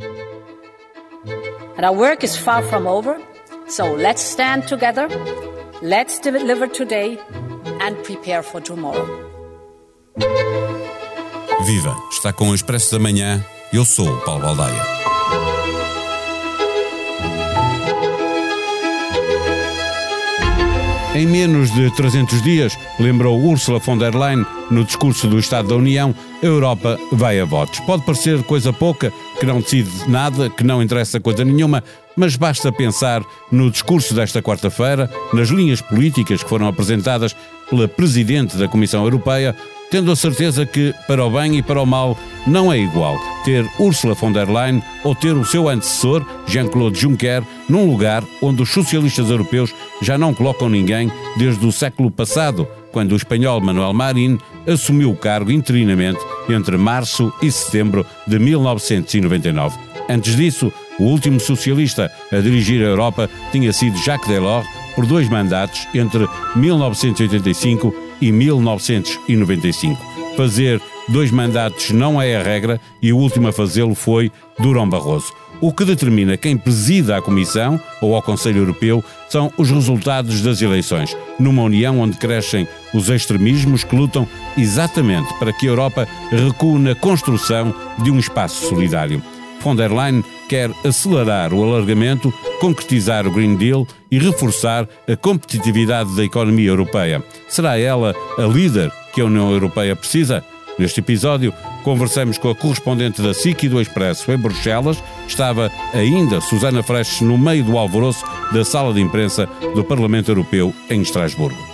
And our work is far from over, so let's stand together, let's deliver today and prepare for tomorrow. Viva! Está com o Expresso da Manhã. Eu sou o Paulo Baldaia. Em menos de 300 dias, lembrou Ursula von der Leyen no discurso do Estado da União, a Europa vai a votos. Pode parecer coisa pouca, que não decide nada, que não interessa coisa nenhuma, mas basta pensar no discurso desta quarta-feira, nas linhas políticas que foram apresentadas pela Presidente da Comissão Europeia, tendo a certeza que, para o bem e para o mal, não é igual ter Ursula von der Leyen ou ter o seu antecessor, Jean-Claude Juncker, num lugar onde os socialistas europeus já não colocam ninguém desde o século passado, quando o espanhol Manuel Marín assumiu o cargo interinamente entre março e setembro de 1999. Antes disso, o último socialista a dirigir a Europa tinha sido Jacques Delors por dois mandatos entre 1985 e 1995. Fazer dois mandatos não é a regra e o último a fazê-lo foi Durão Barroso. O que determina quem presida a Comissão ou ao Conselho Europeu são os resultados das eleições, numa União onde crescem os extremismos que lutam exatamente para que a Europa recue na construção de um espaço solidário. Von der Leyen quer acelerar o alargamento, concretizar o Green Deal e reforçar a competitividade da economia europeia. Será ela a líder que a União Europeia precisa? Neste episódio, conversamos com a correspondente da SIC e do Expresso em Bruxelas. Estava ainda Susana Freches no meio do alvoroço da sala de imprensa do Parlamento Europeu em Estrasburgo.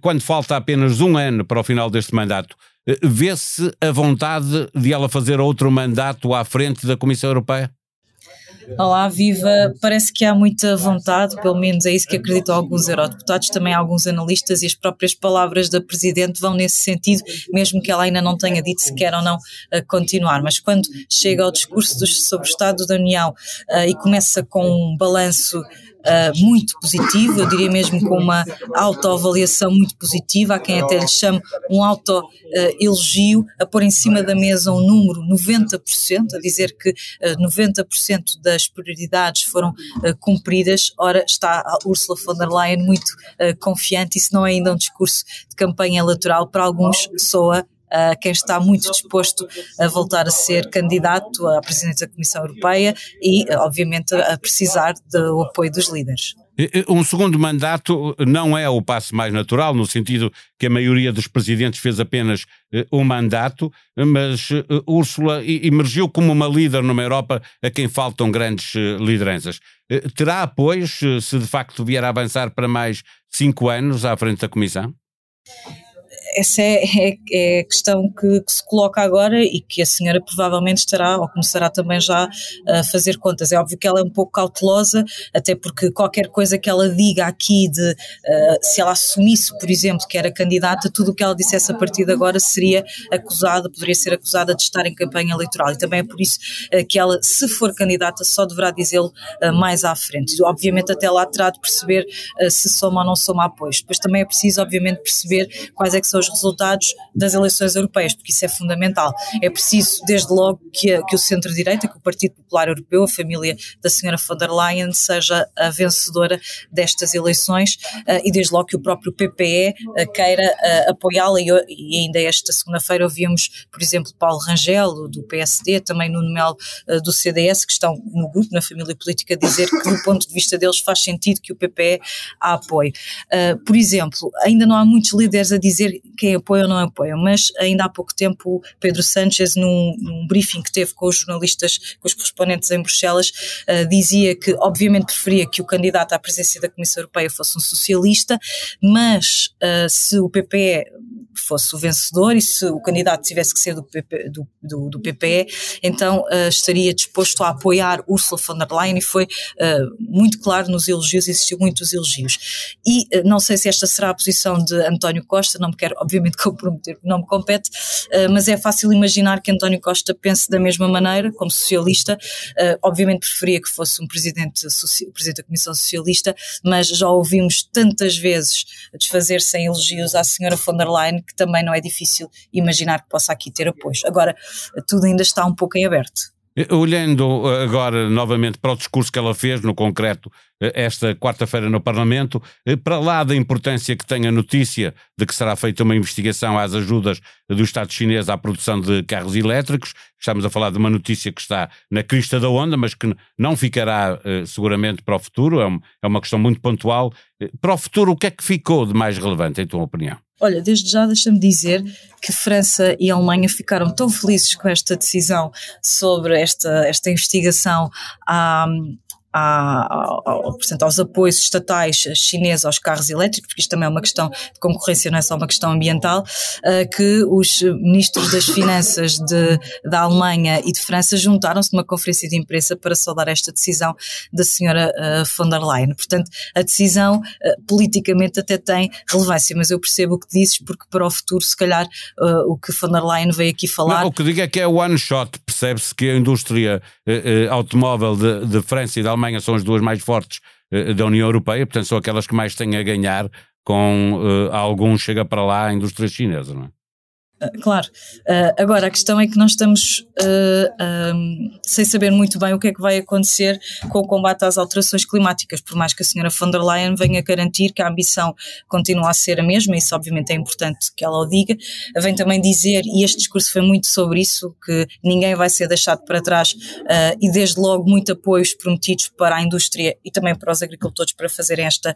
quando falta apenas um ano para o final deste mandato, eh, vê-se a vontade de ela fazer outro mandato à frente da Comissão Europeia? Olá, viva! Parece que há muita vontade, pelo menos é isso que acreditam alguns eurodeputados, também alguns analistas, e as próprias palavras da Presidente vão nesse sentido, mesmo que ela ainda não tenha dito se quer ou não continuar. Mas quando chega ao discurso sobre o Estado da União e começa com um balanço uh, muito positivo, eu diria mesmo com uma autoavaliação muito positiva, há quem até lhe chame um auto-elogio, a pôr em cima da mesa um número 90%, a dizer que uh, 90% das prioridades foram uh, cumpridas, ora está a Ursula von der Leyen muito uh, confiante, isso não é ainda um discurso de campanha eleitoral, para alguns soa uh, quem está muito disposto a voltar a ser candidato à presidência da Comissão Europeia e, obviamente, a precisar do apoio dos líderes. Um segundo mandato não é o passo mais natural, no sentido que a maioria dos presidentes fez apenas uh, um mandato, mas uh, Úrsula emergiu como uma líder numa Europa a quem faltam grandes uh, lideranças. terá apoios se de facto vier a avançar para mais cinco anos à frente da Comissão? Essa é, é, é a questão que, que, se coloca agora e que a senhora provavelmente estará ou começará também já a fazer contas. É óbvio que ela é um pouco cautelosa, até porque qualquer coisa que ela diga aqui de uh, se ela assumisse, por exemplo, que era candidata, tudo o que ela dissesse a partir de agora seria acusada, poderia ser acusada de estar em campanha eleitoral. E também é por isso uh, que ela, se for candidata, só deverá dizê-lo uh, mais à frente. Obviamente, até lá terá de perceber se soma ou não soma apoios. Depois também é preciso, obviamente, perceber quais é que são os resultados das eleições europeias, porque isso é fundamental. É preciso, desde logo, que, a, que o centro-direita, que o Partido Popular Europeu, a família da senhora von der Leyen, seja a vencedora destas eleições uh, e, desde logo, que o próprio PPE uh, eh, queira uh, apoiá-la. E, e, ainda esta segunda-feira ouvimos, por exemplo, Paulo Rangel, do PSD, também Nuno Melo, do CDS, que estão no grupo, na família política, dizer que, do ponto de vista deles, faz sentido que o PPE a apoie. por exemplo, ainda não há muitos líderes a dizer quem apoia ou não apoia, mas ainda há pouco tempo Pedro Sánchez, num, num briefing que teve com os jornalistas, com os correspondentes em Bruxelas, uh, dizia que obviamente preferia que o candidato à presidência da Comissão Europeia fosse um socialista, mas uh, se o PPE fosse o vencedor e se o candidato tivesse que ser do, PP, do, do, do PPE, então uh, estaria disposto a apoiar Ursula von der Leyen e foi muito claro nos elogios, existiu muitos elogios. E não sei se esta será a posição de António Costa, não me quero obviamente comprometer, não me compete, mas é fácil imaginar que António Costa pense da mesma maneira, como socialista, obviamente preferia que fosse um presidente, presidente da Comissão Socialista, mas já ouvimos tantas vezes desfazer-se em elogios à senhora von der Leyen que também não é difícil imaginar que possa aqui ter apoio. Agora, tudo ainda está um pouco em aberto. Olhando agora novamente para o discurso que ela fez, no concreto, esta quarta-feira no Parlamento, para lá da importância que tem a notícia de que será feita uma investigação às ajudas do Estado chinês à produção de carros elétricos, estamos a falar de uma notícia que está na crista da onda, mas que não ficará seguramente para o futuro, é, é uma questão muito pontual. Para o futuro, o que é que ficou de mais relevante, em tua opinião? Olha, desde já deixa-me dizer que França e Alemanha ficaram tão felizes com esta decisão sobre esta, esta investigação à, à, ao, portanto, aos apoios estatais chineses aos carros elétricos, porque isto também é uma questão de concorrência, não é só uma questão ambiental, uh, que os ministros das Finanças de, da Alemanha e de França juntaram-se numa conferência de imprensa para saudar esta decisão da senhora uh, von der Leyen. Portanto, a decisão uh, politicamente até tem relevância, mas eu percebo o que dizes, porque para o futuro, se calhar, o que von der Leyen veio aqui falar. Não, o que digo é que é one shot, percebe-se que a indústria automóvel de, de França e da Alemanha são as duas mais fortes uh, da União Europeia, portanto são aquelas que mais têm a ganhar com algum chega para lá a indústria chinesa, não é? Ah, claro. Uh, agora, a questão é que nós estamos uh, um, sem saber muito bem o que é que vai acontecer com o combate às alterações climáticas, por mais que a senhora von der Leyen venha garantir que a ambição continua a ser a mesma, isso obviamente é importante que ela o diga, vem também dizer, e este discurso foi muito sobre isso, que ninguém vai ser deixado para trás uh, e desde logo muito apoios prometidos para a indústria e também para os agricultores para fazerem esta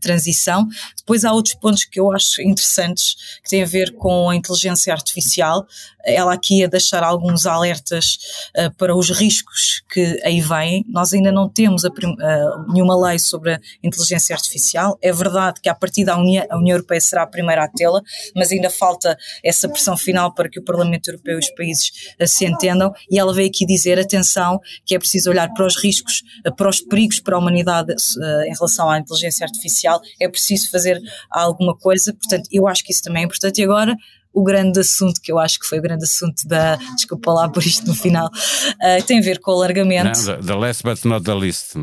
transição. Depois há outros pontos que eu acho interessantes, que têm a ver com a inteligência inteligência artificial, ela aqui a deixar alguns alertas uh, para os riscos que aí vêm. Nós ainda não temos uh, nenhuma lei sobre a inteligência artificial. É verdade que a partir da União, a União Europeia será a primeira a tê-la, mas ainda falta essa pressão final para que o Parlamento Europeu e os países uh, se entendam. E ela veio aqui dizer, atenção, que é preciso olhar para os riscos, para os perigos para a humanidade em relação à inteligência artificial. É preciso fazer alguma coisa. Portanto, eu acho que isso também é importante. E agora, o grande assunto, que eu acho que foi o grande assunto da. Desculpa lá por isto no final, uh, tem a ver com o alargamento. Não, the last but not the least.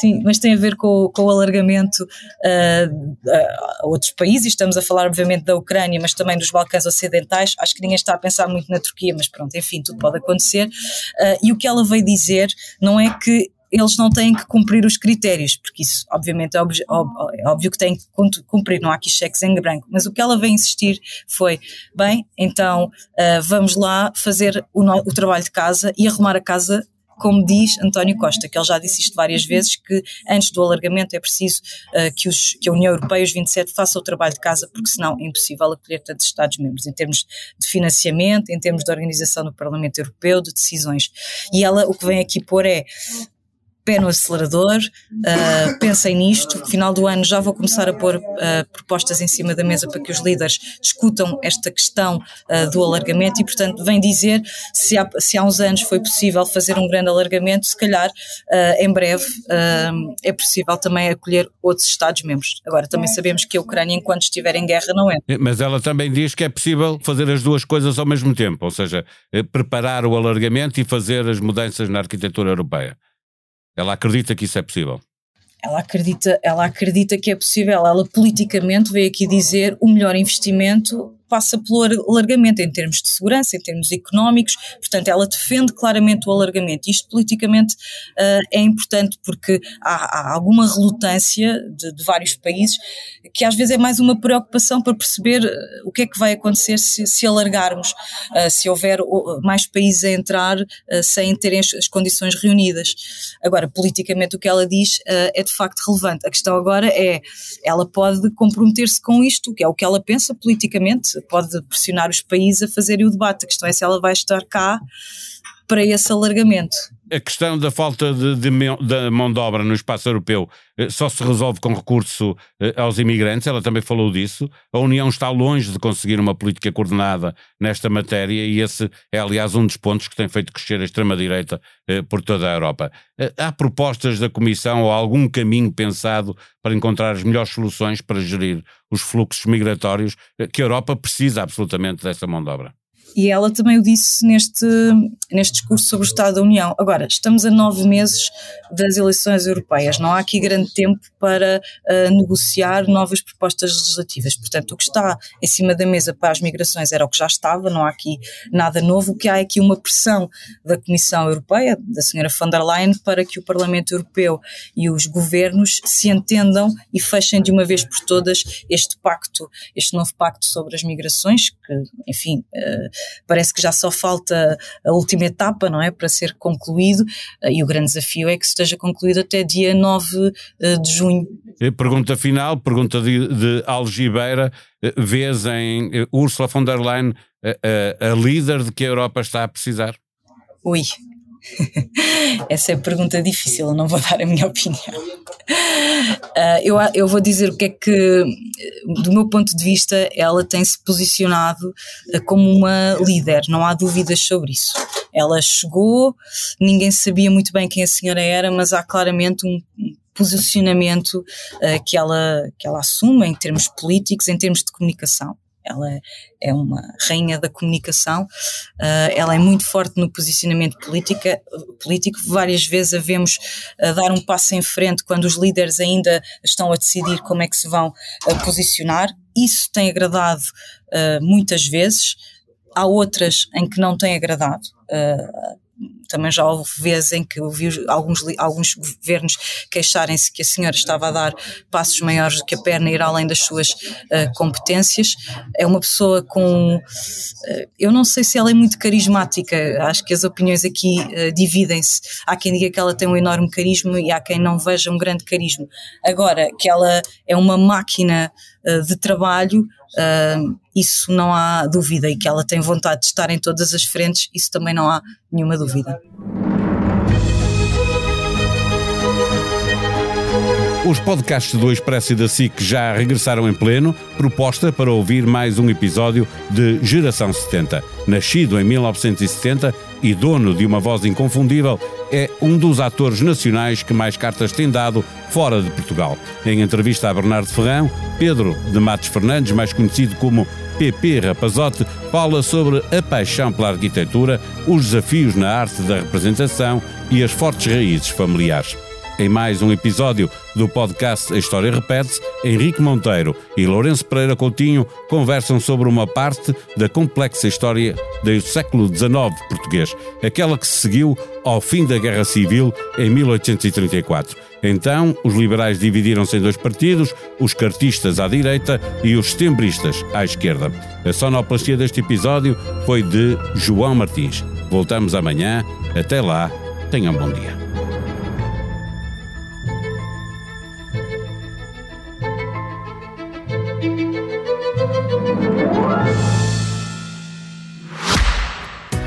Sim, mas tem a ver com, com o alargamento uh, a outros países. Estamos a falar, obviamente, da Ucrânia, mas também dos Balcãs Ocidentais. Acho que ninguém está a pensar muito na Turquia, mas pronto, enfim, tudo pode acontecer. Uh, e o que ela veio dizer não é que eles não têm que cumprir os critérios, porque isso, obviamente, é óbvio, é óbvio que têm que cumprir, não há aqui cheques em branco. Mas o que ela veio insistir foi: bem, então uh, vamos lá fazer o, o trabalho de casa e arrumar a casa como diz António Costa, que ele já disse isto várias vezes, que antes do alargamento é preciso uh, que, os, que, a União Europeia, os 27, façam o trabalho de casa, porque senão é impossível acolher tantos Estados-membros, em termos de financiamento, em termos de organização do Parlamento Europeu, de decisões. E ela o que vem aqui pôr é pé no acelerador, uh, pensem nisto, final do ano já vou começar a pôr uh, propostas em cima da mesa para que os líderes discutam esta questão uh, do alargamento e, portanto, vem dizer se há, se há uns anos foi possível fazer um grande alargamento, se calhar em breve é possível também acolher outros Estados-membros. Agora, também sabemos que a Ucrânia, enquanto estiver em guerra, não é. Mas ela também diz que é possível fazer as duas coisas ao mesmo tempo, ou seja, eh, preparar o alargamento e fazer as mudanças na arquitetura europeia. Ela acredita que isso é possível. Ela acredita, ela acredita que é possível. Ela politicamente veio aqui dizer o melhor investimento passa pelo alargamento em termos de segurança, em termos económicos, portanto, ela defende claramente o alargamento. Isto politicamente uh, é importante porque há, há alguma relutância de, de, vários países que às vezes é mais uma preocupação para perceber uh, o que é que vai acontecer se, se alargarmos, uh, se houver mais países a entrar sem terem as, as, condições reunidas. Agora, politicamente, o que ela diz é de facto relevante. A questão agora é, ela pode comprometer-se com isto, que é o que ela pensa politicamente, pode pressionar os países a fazerem o debate. A questão é se ela vai estar cá para esse alargamento. A questão da falta de, de, de, mão de obra no espaço europeu eh, só se resolve com recurso eh, aos imigrantes, ela também falou disso. A União está longe de conseguir uma política coordenada nesta matéria e esse é, aliás, um dos pontos que tem feito crescer a extrema-direita eh, por toda a Europa. Há propostas da Comissão ou algum caminho pensado para encontrar as melhores soluções para gerir os fluxos migratórios que a Europa precisa absolutamente dessa mão de obra? E ela também o disse neste, neste discurso sobre o Estado da União. Agora, estamos a nove meses das eleições europeias, não há aqui grande tempo para uh, negociar novas propostas legislativas. Portanto, o que está em cima da mesa para as migrações era o que já estava, não há aqui nada novo. O que há é aqui uma pressão da Comissão Europeia, da senhora von der Leyen, para que o Parlamento Europeu e os governos se entendam e fechem de uma vez por todas este pacto, este novo pacto sobre as migrações, que, enfim. Uh, parece que já só falta a última etapa, não é, para ser concluído, eh, e o grande desafio é que esteja concluído até dia 9 eh, de junho. Pergunta final, pergunta de, de Algibeira, eh, vês em Ursula von der Leyen a, a, a líder de que a Europa está a precisar? Ui, Essa é a pergunta difícil, eu não vou dar a minha opinião. Uh, eu, eu vou dizer o que é que, do meu ponto de vista, ela tem se posicionado uh, como uma líder, não há dúvidas sobre isso. Ela chegou, ninguém sabia muito bem quem a senhora era, mas há claramente um posicionamento uh, que, ela, que ela assume em termos políticos, em termos de comunicação ela é uma rainha da comunicação, uh, ela é muito forte no posicionamento política, político. Várias vezes a vemos uh, dar um passo em frente quando os líderes ainda estão a decidir como é que se vão uh, posicionar. Isso tem agradado muitas vezes, há outras em que não tem agradado também já houve vezes em que ouvi alguns, alguns governos queixarem-se que a senhora estava a dar passos maiores do que a perna ir além das suas uh, competências. É uma pessoa com. Uh, eu não sei se ela é muito carismática, acho que as opiniões aqui uh, dividem-se. Há quem diga que ela tem um enorme carisma e há quem não veja um grande carisma. Agora, que ela é uma máquina de trabalho, Uh, isso não há dúvida e que ela tem vontade de estar em todas as frentes, isso também não há nenhuma dúvida. Os podcasts do Expresso e da SIC já regressaram em pleno, proposta para ouvir mais um episódio de Geração 70. Nascido em 1970 e dono de uma voz inconfundível, é um dos atores nacionais que mais cartas tem dado fora de Portugal. Em entrevista a Bernardo Ferrão, Pedro de Matos Fernandes, mais conhecido como PP Rapazote, fala sobre a paixão pela arquitetura, os desafios na arte da representação e as fortes raízes familiares. Em mais um episódio do podcast A História Repete-se, Henrique Monteiro e Lourenço Pereira Coutinho conversam sobre uma parte da complexa história do século XIX português, aquela que se seguiu ao fim da Guerra Civil em 1834. Então, os liberais dividiram-se em dois partidos, os cartistas à direita e os setembristas à esquerda. A sonoplastia deste episódio foi de João Martins. Voltamos amanhã. Até lá, tenham um bom dia.